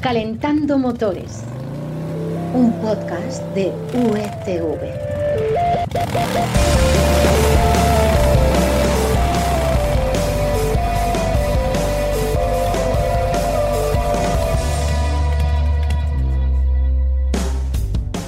Calentando Motores, un podcast de UETV.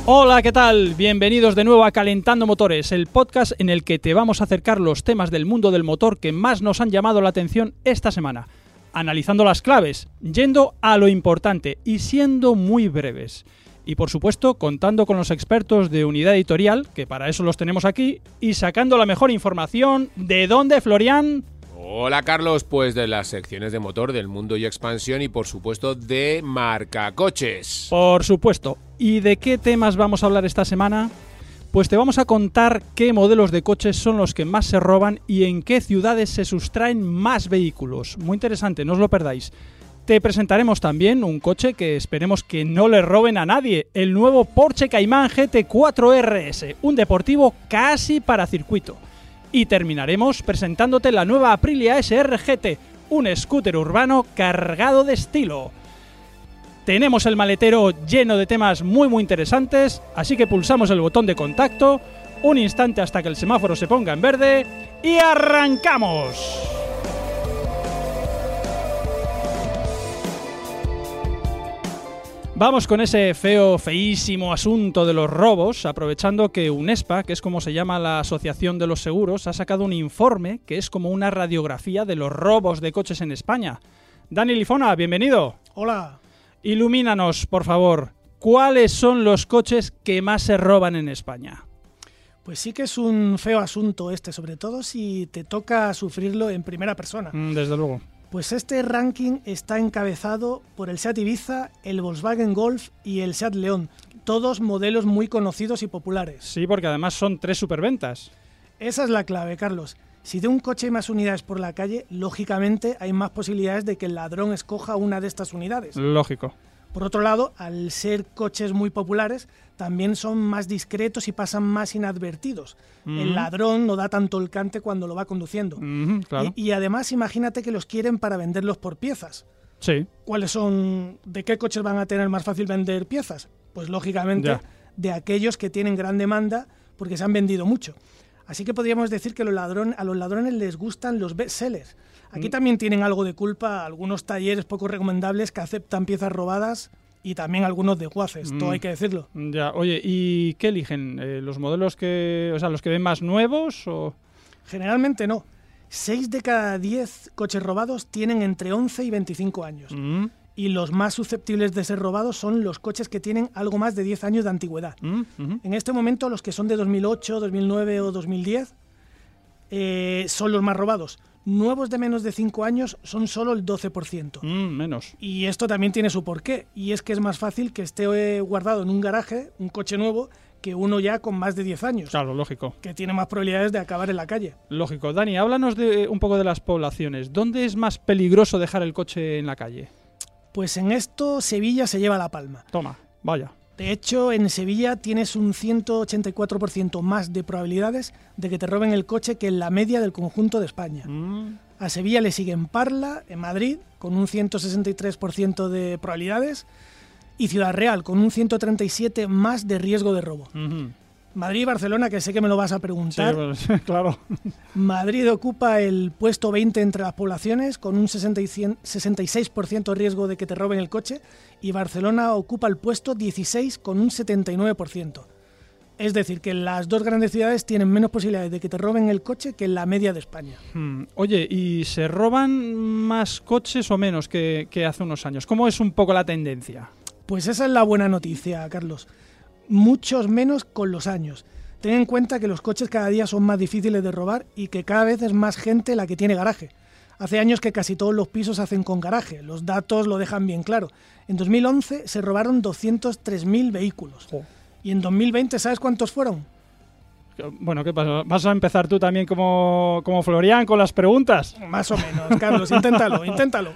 Hola, ¿qué tal? Bienvenidos de nuevo a Calentando Motores, el podcast en el que te vamos a acercar los temas del mundo del motor que más nos han llamado la atención esta semana, analizando las claves, yendo a lo importante y siendo muy breves. Y por supuesto, contando con los expertos de unidad editorial, que para eso los tenemos aquí, y sacando la mejor información. ¿De dónde, Florian? Hola Carlos, pues de las secciones de motor del mundo y expansión y por supuesto de marca coches. Por supuesto. ¿Y de qué temas vamos a hablar esta semana? Pues te vamos a contar qué modelos de coches son los que más se roban y en qué ciudades se sustraen más vehículos. Muy interesante, no os lo perdáis. Te presentaremos también un coche que esperemos que no le roben a nadie, el nuevo Porsche Cayman GT4 RS, un deportivo casi para circuito. Y terminaremos presentándote la nueva Aprilia SR GT, un scooter urbano cargado de estilo. Tenemos el maletero lleno de temas muy muy interesantes, así que pulsamos el botón de contacto, un instante hasta que el semáforo se ponga en verde y arrancamos. Vamos con ese feo, feísimo asunto de los robos, aprovechando que UNESPA, que es como se llama la Asociación de los Seguros, ha sacado un informe que es como una radiografía de los robos de coches en España. Dani Lifona, bienvenido. Hola. Ilumínanos, por favor. ¿Cuáles son los coches que más se roban en España? Pues sí que es un feo asunto este, sobre todo si te toca sufrirlo en primera persona. Mm, desde luego. Pues este ranking está encabezado por el Seat Ibiza, el Volkswagen Golf y el Seat León, todos modelos muy conocidos y populares. Sí, porque además son tres superventas. Esa es la clave, Carlos. Si de un coche hay más unidades por la calle, lógicamente hay más posibilidades de que el ladrón escoja una de estas unidades. Lógico. Por otro lado, al ser coches muy populares, también son más discretos y pasan más inadvertidos. El ladrón no da tanto el cante cuando lo va conduciendo. claro. y, y además, imagínate que los quieren para venderlos por piezas. Sí. ¿Cuáles son? ¿De qué coches van a tener más fácil vender piezas? Pues lógicamente Ya. de aquellos que tienen gran demanda porque se han vendido mucho. Así que podríamos decir que los ladrón- a los ladrones les gustan los bestsellers. Aquí Mm. también tienen algo de culpa algunos talleres poco recomendables que aceptan piezas robadas y también algunos desguaces, todo Mm. hay que decirlo. Ya, oye, ¿y qué eligen? Eh, ¿Los modelos que, o sea, los que ven más nuevos o...? Generalmente no. 6 de cada 10 coches robados tienen entre 11 y 25 años. Mm, Y los más susceptibles de ser robados son los coches que tienen algo más de 10 años de antigüedad. mm. En este momento los que son de 2008, 2009 o 2010 eh, son los más robados. Nuevos de menos de 5 años son solo el 12%. Mm, menos. Y esto también tiene su porqué. Y es que es más fácil que esté eh, guardado en un garaje, un coche nuevo, que uno ya con más de 10 años, Claro, lógico. que tiene más probabilidades de acabar en la calle. Lógico. Dani, háblanos de, un poco de las poblaciones. ¿Dónde es más peligroso dejar el coche en la calle? Pues en esto Sevilla se lleva la palma. Toma, vaya. De hecho, en Sevilla tienes un 184% más de probabilidades de que te roben el coche que en la media del conjunto de España. Mm, A Sevilla le siguen Parla, en Madrid, con un 163% de probabilidades, y Ciudad Real, con un 137% más de riesgo de robo. Madrid y Barcelona, que sé que me lo vas a Sí, preguntar. pues, claro. Madrid ocupa el puesto 20 entre las poblaciones, con un 60 y cien- 66% de riesgo de que te roben el coche, y Barcelona ocupa el puesto 16 con un 79%. Es decir, que las dos grandes ciudades tienen menos posibilidades de que te roben el coche que la media de España. Hmm, Oye, ¿y se roban más coches o menos que, que hace unos años? ¿Cómo es un poco la tendencia? Pues esa es la buena noticia, Carlos. Muchos menos con los años. Ten en cuenta que los coches cada día son más difíciles de robar y que cada vez es más gente la que tiene garaje. Hace años que casi todos los pisos hacen con garaje, los datos lo dejan bien claro. En 2011 se robaron 203.000 vehículos. Y en 2020, ¿sabes cuántos fueron? Bueno, ¿qué pasa? ¿Vas a empezar tú también como, como Florian con las preguntas? Más o menos, Carlos, inténtalo, inténtalo.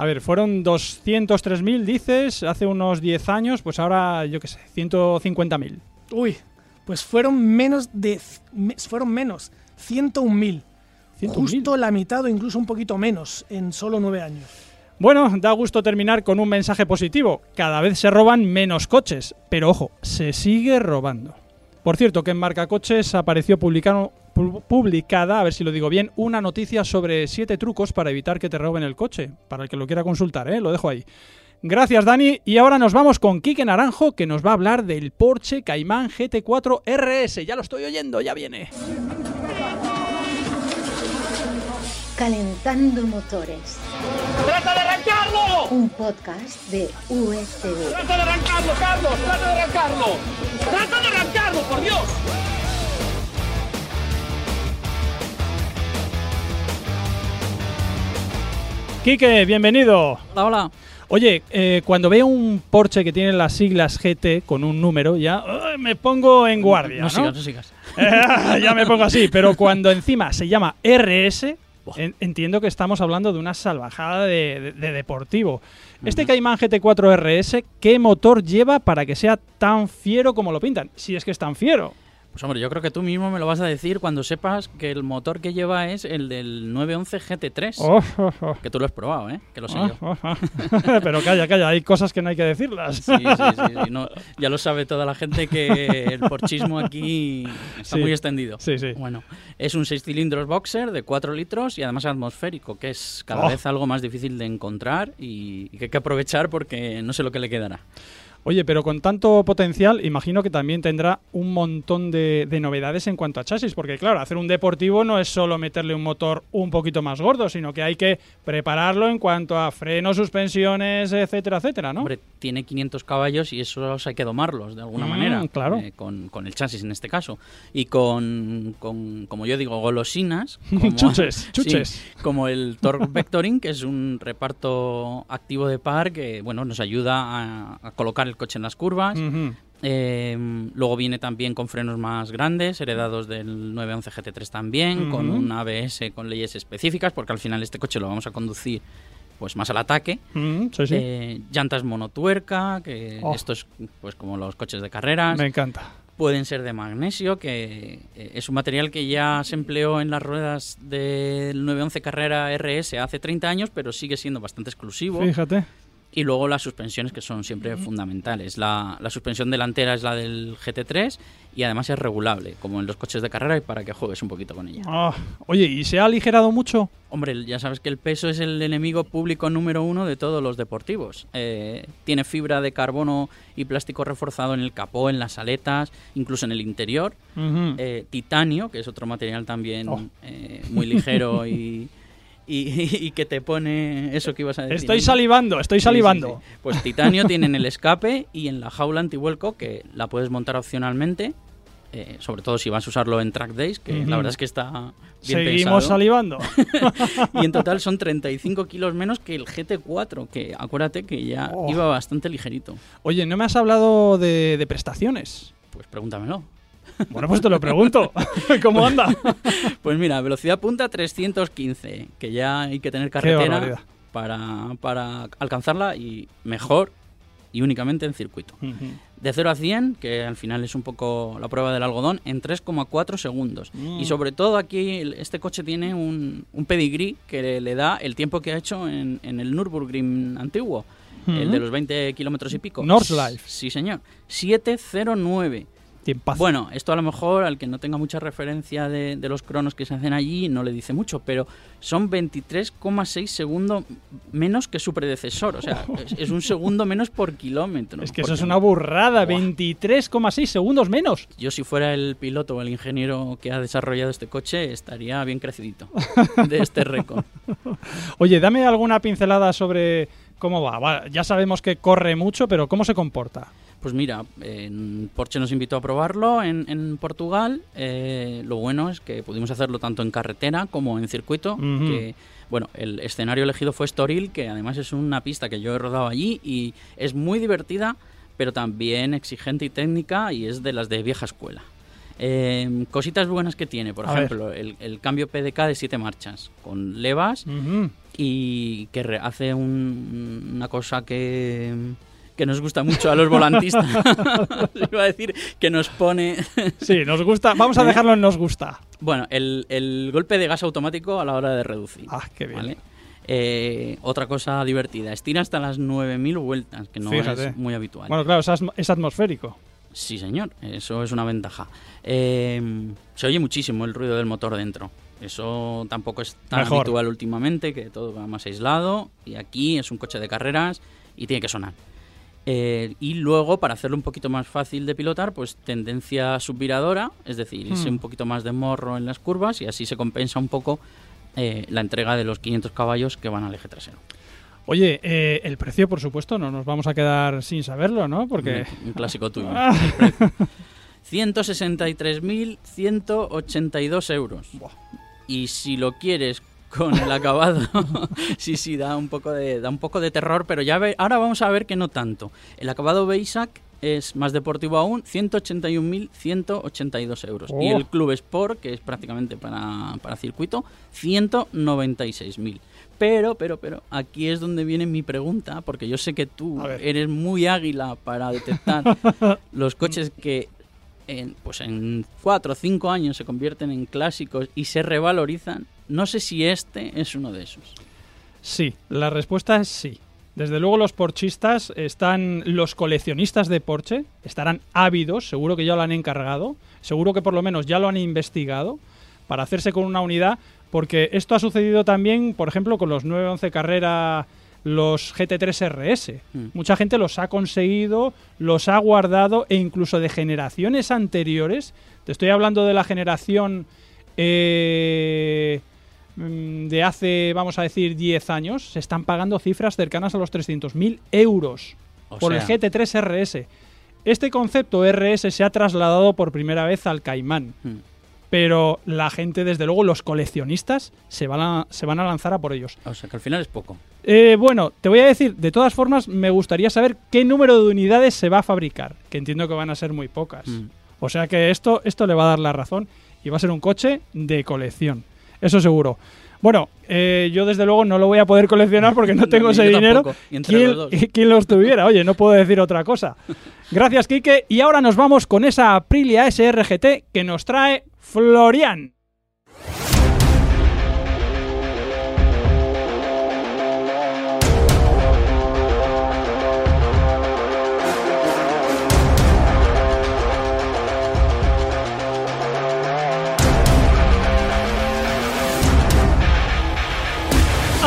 A ver, fueron 203.000, dices, hace unos 10 años, pues ahora, yo qué sé, 150.000. Uy, pues fueron menos de... fueron menos, 101.000. 101.000. Justo la mitad o incluso un poquito menos en solo nueve años. Bueno, da gusto terminar con un mensaje positivo. Cada vez se roban menos coches, pero ojo, se sigue robando. Por cierto, que en Marca Coches apareció publicado- pu- publicada, a ver si lo digo bien, una noticia sobre siete trucos para evitar que te roben el coche. Para el que lo quiera consultar, ¿eh? lo dejo ahí. Gracias, Dani. Y ahora nos vamos con Quique Naranjo, que nos va a hablar del Porsche Cayman GT4 RS. Ya lo estoy oyendo, ya viene. Calentando motores. ¡Trata de arrancarlo! Un podcast de USV. ¡Trata de arrancarlo, Carlos! ¡Trata de arrancarlo! ¡Trata de arrancarlo, por Dios! Quique, bienvenido. Hola, hola. Oye, eh, cuando veo un Porsche que tiene las siglas GT con un número, ya me pongo en guardia. No, ¿no? sigas, no sigas. ya me pongo así, pero cuando encima se llama RS, en- entiendo que estamos hablando de una salvajada de, de- de deportivo. Este Cayman GT4 RS, ¿qué motor lleva para que sea tan fiero como lo pintan? Si es que es tan fiero. Pues hombre, yo creo que tú mismo me lo vas a decir cuando sepas que el motor que lleva es el del 911 GT3. Oh, oh, oh. Que tú lo has probado, ¿eh? Que lo sé yo. pero calla, calla, hay cosas que no hay que decirlas. Sí, sí, sí, sí, no, ya lo sabe toda la gente que el porchismo aquí está Sí. muy extendido. Sí, sí. Bueno, es un 6 cilindros boxer de 4 litros y además atmosférico, que es cada Oh. vez algo más difícil de encontrar y, y que hay que aprovechar porque no sé lo que le quedará. Oye, pero con tanto potencial, imagino que también tendrá un montón de, de novedades en cuanto a chasis, porque claro, hacer un deportivo no es solo meterle un motor un poquito más gordo, sino que hay que prepararlo en cuanto a frenos, suspensiones, etcétera, etcétera, ¿no? Hombre, tiene 500 caballos y esos hay que domarlos de alguna Mm, manera. claro. eh, con, con el chasis en este caso. Y con, con, como yo digo, golosinas. Como, Chuches, Sí, chuches. como el Torque Vectoring, que es un reparto activo de par que bueno nos ayuda a, a colocar el coche en las curvas. Eh, luego viene también con frenos más grandes, heredados del 911 GT3 también, con un ABS con leyes específicas, porque al final este coche lo vamos a conducir pues más al ataque. Mm, sí, sí. Eh, llantas monotuerca, que Oh. esto es pues como los coches de carreras. Me encanta. Pueden ser de magnesio, que eh, es un material que ya se empleó en las ruedas del 911 Carrera RS hace 30 años, pero sigue siendo bastante exclusivo. Fíjate. Y luego las suspensiones, que son siempre fundamentales. La, la suspensión delantera es la del GT3 y además es regulable, como en los coches de carrera, y para que juegues un poquito con ella. Ah, oye, ¿y se ha aligerado mucho? Hombre, ya sabes que el peso es el enemigo público número uno de todos los deportivos. Eh, tiene fibra de carbono y plástico reforzado en el capó, en las aletas, incluso en el interior. Eh, titanio, que es otro material también Oh. eh, muy ligero y, y- y que te pone eso que ibas a decir. Estoy salivando, estoy Sí, sí, salivando. sí. Pues titanio tiene en el escape y en la jaula antivuelco que la puedes montar opcionalmente. eh, sobre todo si vas a usarlo en track days, que la verdad es que está bien Seguimos pensado. salivando. Y en total son 35 kilos menos que el GT4, que acuérdate que ya Oh. iba bastante ligerito. Oye, no me has hablado de, de prestaciones. Pues pregúntamelo. Bueno, pues te lo pregunto. ¿Cómo anda? Pues mira, velocidad punta 315, que ya hay que tener carretera para, para alcanzarla y mejor y únicamente en circuito. De 0 a 100, que al final es un poco la prueba del algodón, en 3,4 segundos. Mm. Y sobre todo aquí este coche tiene un, un pedigrí que le, le da el tiempo que ha hecho en, en el Nürburgring antiguo, el de los 20 kilómetros y pico. Nordschleife. Sí, señor. 709. Tiempazo. Bueno, esto a lo mejor al que no tenga mucha referencia de, de los cronos que se hacen allí no le dice mucho, pero son 23,6 segundos menos que su predecesor. O sea, es, es un segundo menos por kilómetro. es que eso es una burrada. Buah. 23,6 segundos menos. Yo si fuera el piloto o el ingeniero que ha desarrollado este coche, estaría bien crecidito de este récord. Oye, dame alguna pincelada sobre cómo. Va, Ya sabemos que corre mucho, pero ¿cómo se comporta? Pues mira, Porsche nos invitó a probarlo en, en Portugal. Eh, lo bueno es que pudimos hacerlo tanto en carretera como en circuito. Que, bueno, el escenario elegido fue Estoril, que además es una pista que yo he rodado allí y es muy divertida, pero también exigente y técnica y es de las de vieja escuela. Eh, cositas buenas que tiene, por A ejemplo, el, el cambio PDK de siete marchas, con levas y que hace un- una cosa que, que nos gusta mucho a los volantistas. Iba a decir que nos pone... Sí, nos gusta. Vamos a ¿Eh? dejarlo en nos gusta. bueno, el, el golpe de gas automático a la hora de reducir. Ah, qué bien. ¿vale? Eh, otra cosa divertida, estira hasta las 9.000 vueltas, que no Fíjate. es muy habitual. Bueno, claro, es, atm- es atmosférico. Sí, señor, eso es una ventaja. Eh, se oye muchísimo el ruido del motor dentro. Eso tampoco es tan Mejor. habitual últimamente, que todo va más aislado. Y aquí es un coche de carreras y tiene que sonar. Eh, y luego, para hacerlo un poquito más fácil de pilotar, pues tendencia subviradora, es decir, irse Hmm. un poquito más de morro en las curvas y así se compensa un poco eh, la entrega de los 500 caballos que van al eje trasero. Oye, eh, el precio, por supuesto, no nos vamos a quedar sin saberlo, ¿no? Porque... Un, un clásico tuyo. Ah. el precio. 163.182 euros. Y si lo quieres con el acabado, sí, sí, da un poco de, da un poco de terror, pero ya ve- ahora vamos a ver que no tanto. El acabado Beisac es más deportivo aún, 181.182 euros. Y Oh. el Club Sport, que es prácticamente para, para circuito, 196.000. Pero, pero, pero, aquí es donde viene mi pregunta, porque yo sé que tú eres muy águila para detectar los coches que en, pues en cuatro o cinco años se convierten en clásicos y se revalorizan. No sé si este es uno de esos. Sí, la respuesta es sí. Desde luego los porchistas están, los coleccionistas de Porsche estarán ávidos, seguro que ya lo han encargado, seguro que por lo menos ya lo han investigado para hacerse con una unidad, porque esto ha sucedido también, por ejemplo, con los 911 Carrera, los GT3 RS. Mm. Mucha gente los ha conseguido, los ha guardado e incluso de generaciones anteriores, te estoy hablando de la generación eh, de hace, vamos a decir, 10 años, se están pagando cifras cercanas a los 300.000 euros O por el sea, GT3 RS. Este concepto RS se ha trasladado por primera vez al Caimán, mm, pero la gente, desde luego, los coleccionistas, se van a, se van a lanzar a por ellos. o sea que al final es poco. Eh, bueno, te voy a decir, de todas formas, me gustaría saber qué número de unidades se va a fabricar, que entiendo que van a ser muy pocas. Mm. O sea que esto, esto le va a dar la razón y va a ser un coche de colección. Eso seguro. Bueno, eh, yo desde luego no lo voy a poder coleccionar porque no tengo ese dinero. ¿Quién, los quién los tuviera? Oye, no puedo decir otra cosa. Gracias, Quique. Y ahora nos vamos con esa Aprilia SRGT que nos trae Florian.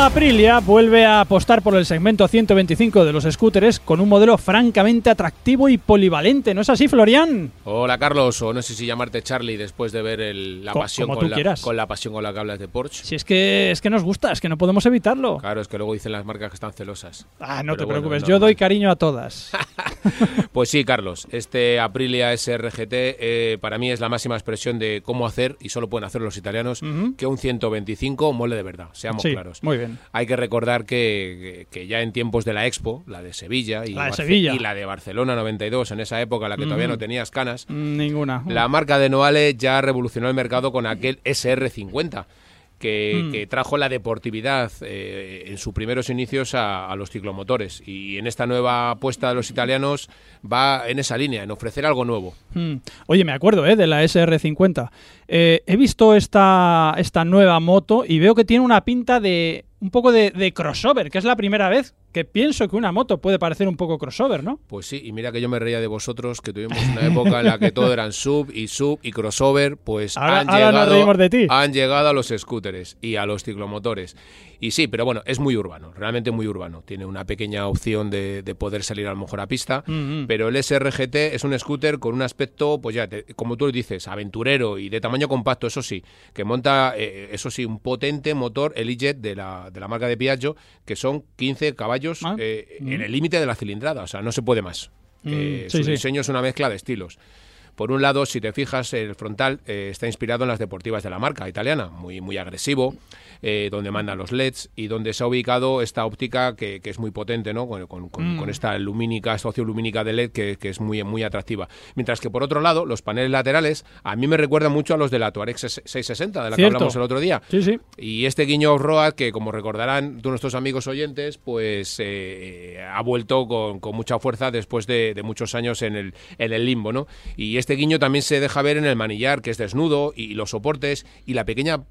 Aprilia vuelve a apostar por el segmento 125 de los scooters con un modelo francamente atractivo y polivalente. ¿No es así, Florian? Hola Carlos, o no sé si llamarte Charlie después de ver el- la Co- pasión con la, quieras. con la pasión con la que hablas de Porsche. Si es que es que nos gusta, es que no podemos evitarlo. Claro, es que luego dicen las marcas que están celosas. Ah, no Pero te bueno, preocupes, es yo doy cariño a todas. Pues sí, Carlos, este Aprilia SRGT eh, para mí es la máxima expresión de cómo hacer, y solo pueden hacerlo los italianos, que un 125 mole de verdad, seamos Sí, claros. muy bien. Hay que recordar que, que ya en tiempos de la Expo, la de Sevilla y, La de Barce- Sevilla. y la de Barcelona 92, en esa época en la que todavía Ujú. no tenías canas, Mm, Ninguna. la marca de Noale ya revolucionó el mercado con aquel SR50. Que, Mm. que trajo la deportividad eh, en sus primeros inicios a, a los ciclomotores y en esta nueva apuesta de los italianos va en esa línea, en ofrecer algo nuevo. Mm. Oye, me acuerdo ¿eh? de la SR50. Eh, he visto esta, esta nueva moto y veo que tiene una pinta de un poco de, de crossover, que es la primera vez que pienso que una moto puede parecer un poco crossover, ¿no? Pues sí, y mira que yo me reía de vosotros, que tuvimos una época en la que todo eran sub y sub y crossover, pues Ahora- han, ahora llegado, reímos de ti. han llegado a los scooters y a los ciclomotores. Y sí, pero bueno, es muy urbano, realmente muy urbano. Tiene una pequeña opción de, de poder salir a lo mejor a pista, Mm, mm. pero el SRGT es un scooter con un aspecto, pues ya, te- como tú dices, aventurero y de tamaño compacto, eso sí, que monta, eh, eso sí, un potente motor, el E-Jet de la, de la marca de Piaggio, que son 15 caballos Ah, eh, mm. en el límite de la cilindrada, o sea, no se puede más. Eh, Mm, sí, su sí. diseño es una mezcla de estilos. Por un lado, si te fijas, el frontal eh, está inspirado en las deportivas de la marca italiana, muy, muy agresivo, eh, donde mandan los LEDs y donde se ha ubicado esta óptica que, que es muy potente, ¿no? Con, con- Mm. con esta lumínica, esta opción lumínica de LED que, que es muy, muy atractiva. Mientras que por otro lado, los paneles laterales a mí me recuerdan mucho a los de la Touareg 660, de la Cierto. que hablamos el otro día. Sí, sí. Y este guiño off-road, que como recordarán de nuestros amigos oyentes, pues eh, ha vuelto con, con mucha fuerza después de, de muchos años en el, en el limbo, ¿no? Y este guiño también se deja ver en el manillar, que es desnudo, y los soportes, y la pequeña,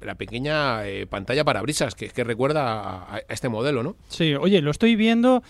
la pequeña eh, pantalla para brisas, que, que recuerda a, a este modelo, ¿no? Sí, oye, lo estoy viendo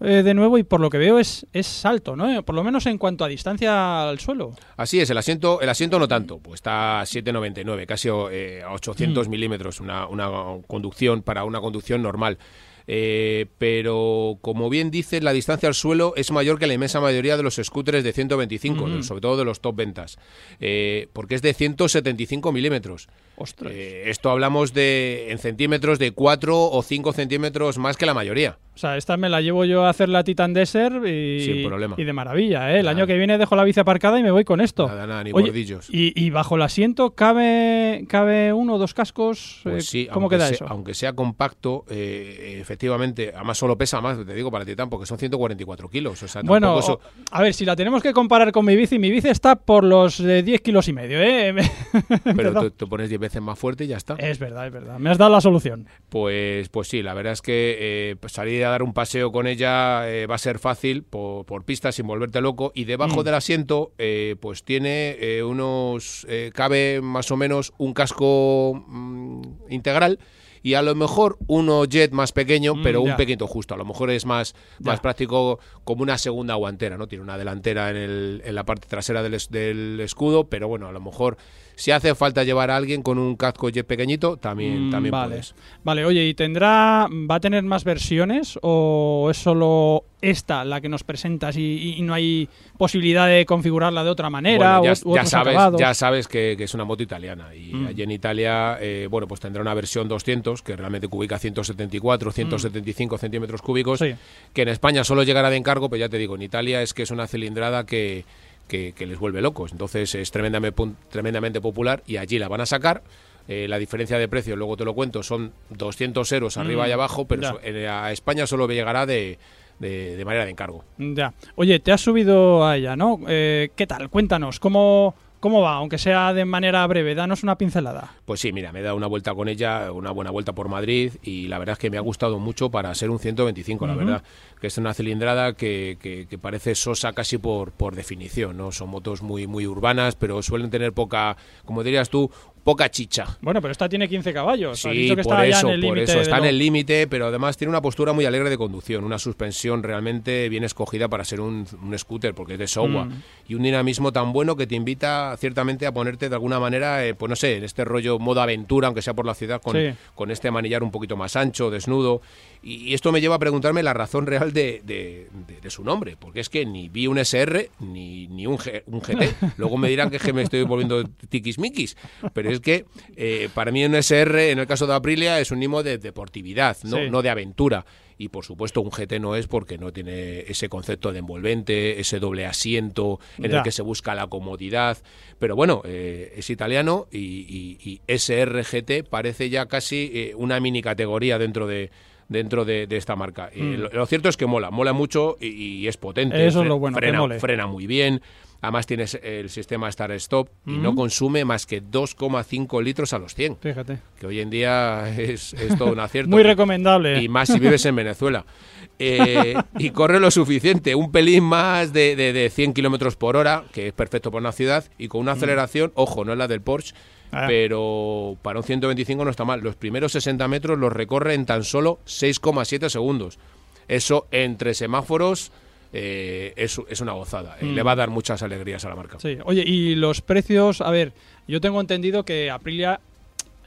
eh, de nuevo y por lo que veo es, es alto, ¿no? Por lo menos en cuanto a distancia al suelo. Así es, el asiento, el asiento no tanto, pues está a 7,99, casi eh, a 800 milímetros, una, una conducción para una conducción normal. Eh, pero como bien dice, la distancia al suelo es mayor que la inmensa mayoría de los scooters de 125, Ujú. sobre todo de los top ventas, eh, porque es de 175 milímetros. Ostras. Eh, esto hablamos de en centímetros de 4 o 5 centímetros más que la mayoría. O sea, esta me la llevo yo a hacer la Titan Desert y, Sin problema. y de maravilla, ¿eh? El Nada. año que viene dejo la bici aparcada y me voy con esto. Nada, nada, ni Oye, bordillos. Y, y bajo el asiento cabe, cabe uno o dos cascos. Pues eh, sí, ¿Cómo queda sea, eso? aunque sea compacto, eh, efectivamente, además solo pesa más, te digo, para Titan, porque son 144 kilos. O sea, Bueno, eso- a ver, si la tenemos que comparar con mi bici, mi bici está por los eh, 10 kilos y medio, ¿eh? pero tú pones 10 veces más fuerte y ya está. Es verdad, es verdad. Me has dado la solución. Pues, pues sí, la verdad es que eh, pues salir a dar un paseo con ella eh, va a ser fácil por, por pistas sin volverte loco. Y debajo Mm. del asiento, eh, pues tiene eh, unos. cabe más o menos un casco mm, integral. Y a lo mejor uno jet más pequeño, Mm, pero un ya. pequeño justo. A lo mejor es más, Ya. más práctico como una segunda guantera, ¿no? Tiene una delantera en, el- en la parte trasera del escudo, pero bueno, a lo mejor si hace falta llevar a alguien con un casco jet pequeñito, también, Mm, también vale. puedes. Vale, oye, ¿y tendrá, va a tener más versiones o es solo esta la que nos presentas y, y no hay posibilidad de configurarla de otra manera Bueno, ya, o, sabes, acabados? ya sabes que, que es una moto italiana y Mm. allí en Italia, eh, bueno, pues tendrá una versión 200 que realmente cubica 174, 175 centímetros cúbicos, Mm. Sí. que en España solo llegará de encargo, pero ya te digo, en Italia es que es una cilindrada que, que, que les vuelve locos, entonces es tremendamente, tremendamente popular y allí la van a sacar. Eh, la diferencia de precio, luego te lo cuento, son 200 euros arriba Mm, y abajo, pero so- en- a España solo llegará de, de- de manera de encargo. Ya. Oye, te has subido a ella, ¿no? Eh, ¿Qué tal? Cuéntanos, ¿cómo, ¿cómo va? Aunque sea de manera breve, danos una pincelada. Pues sí, mira, me he dado una vuelta con ella, una buena vuelta por Madrid y la verdad es que me ha gustado mucho para ser un 125, la verdad. Que es una cilindrada que, que- que parece sosa casi por, por definición, ¿no? Son motos muy, muy urbanas, pero suelen tener poca, como dirías tú, poca chicha. Bueno, pero esta tiene 15 caballos. Sí, dicho que por está ya eso, en el por eso está en el límite, pero además tiene una postura muy alegre de conducción, una suspensión realmente bien escogida para ser un, un scooter, porque es de Showa, Mm. y un dinamismo tan bueno que te invita ciertamente a ponerte de alguna manera, eh, pues no sé, en este rollo modo aventura, aunque sea por la ciudad, con, Sí. con este manillar un poquito más ancho, desnudo, y, y esto me lleva a preguntarme la razón real de, de- de- de su nombre, porque es que ni vi un SR ni, ni un, G- un GT, luego me dirán que, es que me estoy volviendo tiquismiquis, pero es que eh, para mí un SR, en el caso de Aprilia, es un mimo de deportividad, no, Sí. no de aventura. Y por supuesto un GT no es porque no tiene ese concepto de envolvente, ese doble asiento en Ya. el que se busca la comodidad. Pero bueno, eh, es italiano y, y, y SRGT parece ya casi eh, una mini categoría dentro de dentro de, de esta marca. Eh, Mm. lo, lo cierto es que mola, mola mucho y, y es potente. Eso es lo bueno, que mole. frena muy bien. Además tienes el sistema Start-Stop y Mm. no consume más que 2,5 litros a los 100 Fíjate. que hoy en día es, es todo un acierto. Muy recomendable. Y más si vives en Venezuela. Eh, y corre lo suficiente, un pelín más de, de, de 100 kilómetros por hora, que es perfecto para una ciudad, y con una aceleración, ojo, no es la del Porsche, Mm. Ah. pero para un 125 no está mal. Los primeros 60 metros los recorre en tan solo 6,7 segundos. Eso entre semáforos eh, es, es una gozada. eh, Mm. Le va a dar muchas alegrías a la marca. Sí. Oye, y los precios, a ver, yo tengo entendido que Aprilia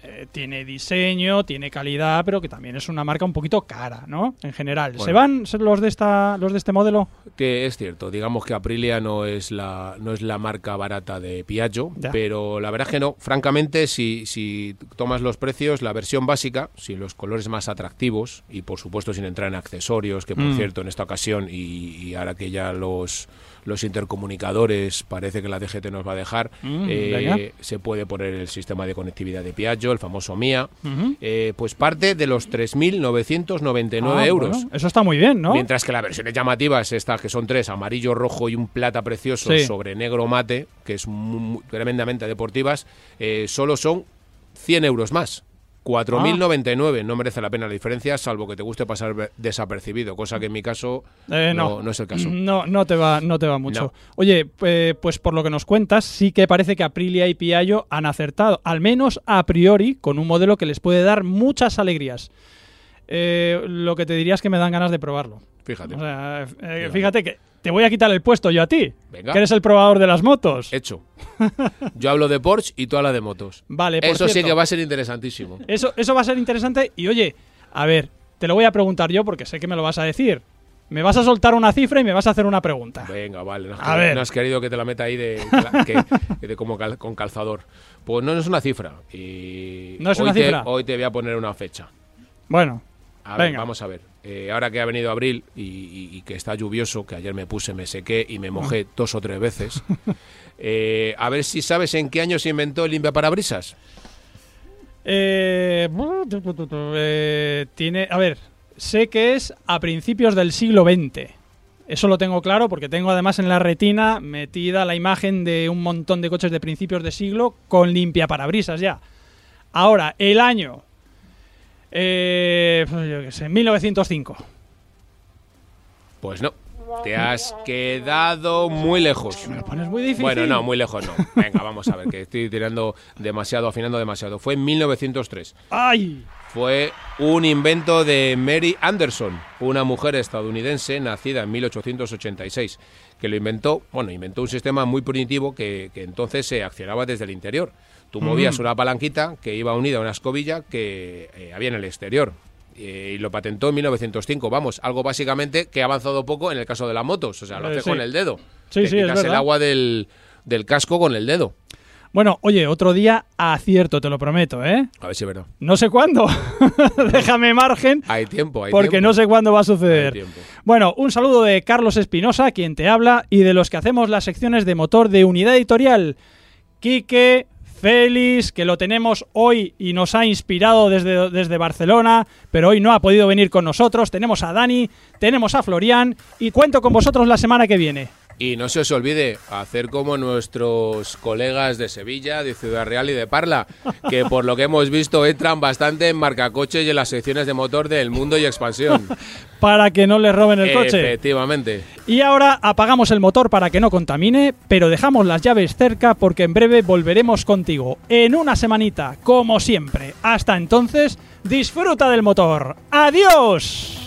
eh, tiene diseño, tiene calidad, pero que también es una marca un poquito cara, ¿no? En general. ¿Se van los de esta los de este modelo? Que es cierto, digamos que Aprilia no es la, no es la marca barata de Piaggio, Ya. pero la verdad es que no. Francamente, si, si tomas los precios, la versión básica, sin los colores más atractivos y por supuesto sin entrar en accesorios, que por Mm. cierto en esta ocasión y, y ahora que ya los, los intercomunicadores parece que la DGT nos va a dejar, Mm, eh, se puede poner el sistema de conectividad de Piaggio, el famoso MIA, eh, pues parte de los 3.999 Ah, euros. bueno, eso está muy bien, ¿no? Mientras que las versiones llamativas, estas que son tres, amarillo, rojo y un plata precioso Sí. sobre negro mate, que es mu- mu- tremendamente deportivas, eh, solo son 100 euros más. 4.099, no merece la pena la diferencia, salvo que te guste pasar desapercibido, cosa que en mi caso Eh, no, no. no es el caso. No, no te va, no te va mucho. No. Oye, eh, pues por lo que nos cuentas, sí que parece que Aprilia y Piaggio han acertado, al menos a priori, con un modelo que les puede dar muchas alegrías. Eh, lo que te diría es que me dan ganas de probarlo. Fíjate. O sea, eh, Fíjate. fíjate que te voy a quitar el puesto yo a ti, Venga. que eres el probador de las motos. Hecho. Yo hablo de Porsche y tú hablas de motos. Vale, por Eso sí cierto. que va a ser interesantísimo. Eso, eso va a ser interesante. Y oye, a ver, te lo voy a preguntar yo porque sé que me lo vas a decir. Me vas a soltar una cifra y me vas a hacer una pregunta. Venga, vale. No has, A querido, ver. no has querido que te la meta ahí de, que- de como cal- con calzador. Pues no es una cifra. Y ¿No es hoy una te- cifra? hoy te voy a poner una fecha. Bueno, A ver, Venga. vamos a ver. Eh, ahora que ha venido abril y, y- y que está lluvioso, que ayer me puse, me sequé y me mojé dos o tres veces. eh, a ver si sabes en qué año se inventó el limpiaparabrisas. Eh, eh, tiene, a ver, sé que es a principios del siglo XX. Eso lo tengo claro porque tengo además en la retina metida la imagen de un montón de coches de principios de siglo con limpia parabrisas ya. Ahora, el año. Eh, pues yo qué sé, 1905. Pues no. Te has quedado muy lejos. Me lo pones muy difícil. Bueno, no, muy lejos no. Venga, vamos a ver, que estoy tirando demasiado, afinando demasiado. Fue en 1903. ¡Ay! Fue un invento de Mary Anderson, una mujer estadounidense nacida en 1886, que lo inventó, bueno, inventó un sistema muy primitivo que, que entonces se accionaba desde el interior. Tú movías una palanquita que iba unida a una escobilla que eh, había en el exterior. Eh, y lo patentó en 1905. Vamos, algo básicamente que ha avanzado poco en el caso de las motos. O sea, lo Eh, hace sí. con el dedo. Sí, Te sí, es quitas el verdad. agua del, del casco con el dedo. Bueno, oye, otro día acierto, te lo prometo, ¿eh? A ver si es verdad. No sé cuándo. Déjame margen. Hay tiempo, hay porque tiempo. no sé cuándo va a suceder. Bueno, un saludo de Carlos Espinosa, quien te habla, y de los que hacemos las secciones de motor de unidad editorial. Quique, Félix, que lo tenemos hoy y nos ha inspirado desde, desde Barcelona, pero hoy no ha podido venir con nosotros. Tenemos a Dani, tenemos a Florian y cuento con vosotros la semana que viene. Y no se os olvide hacer como nuestros colegas de Sevilla, de Ciudad Real y de Parla, que por lo que hemos visto entran bastante en marcacoches y en las secciones de motor del mundo y expansión. Para que no les roben el coche. Efectivamente. Y ahora apagamos el motor para que no contamine, pero dejamos las llaves cerca porque en breve volveremos contigo en una semanita, como siempre. Hasta entonces, disfruta del motor. ¡Adiós!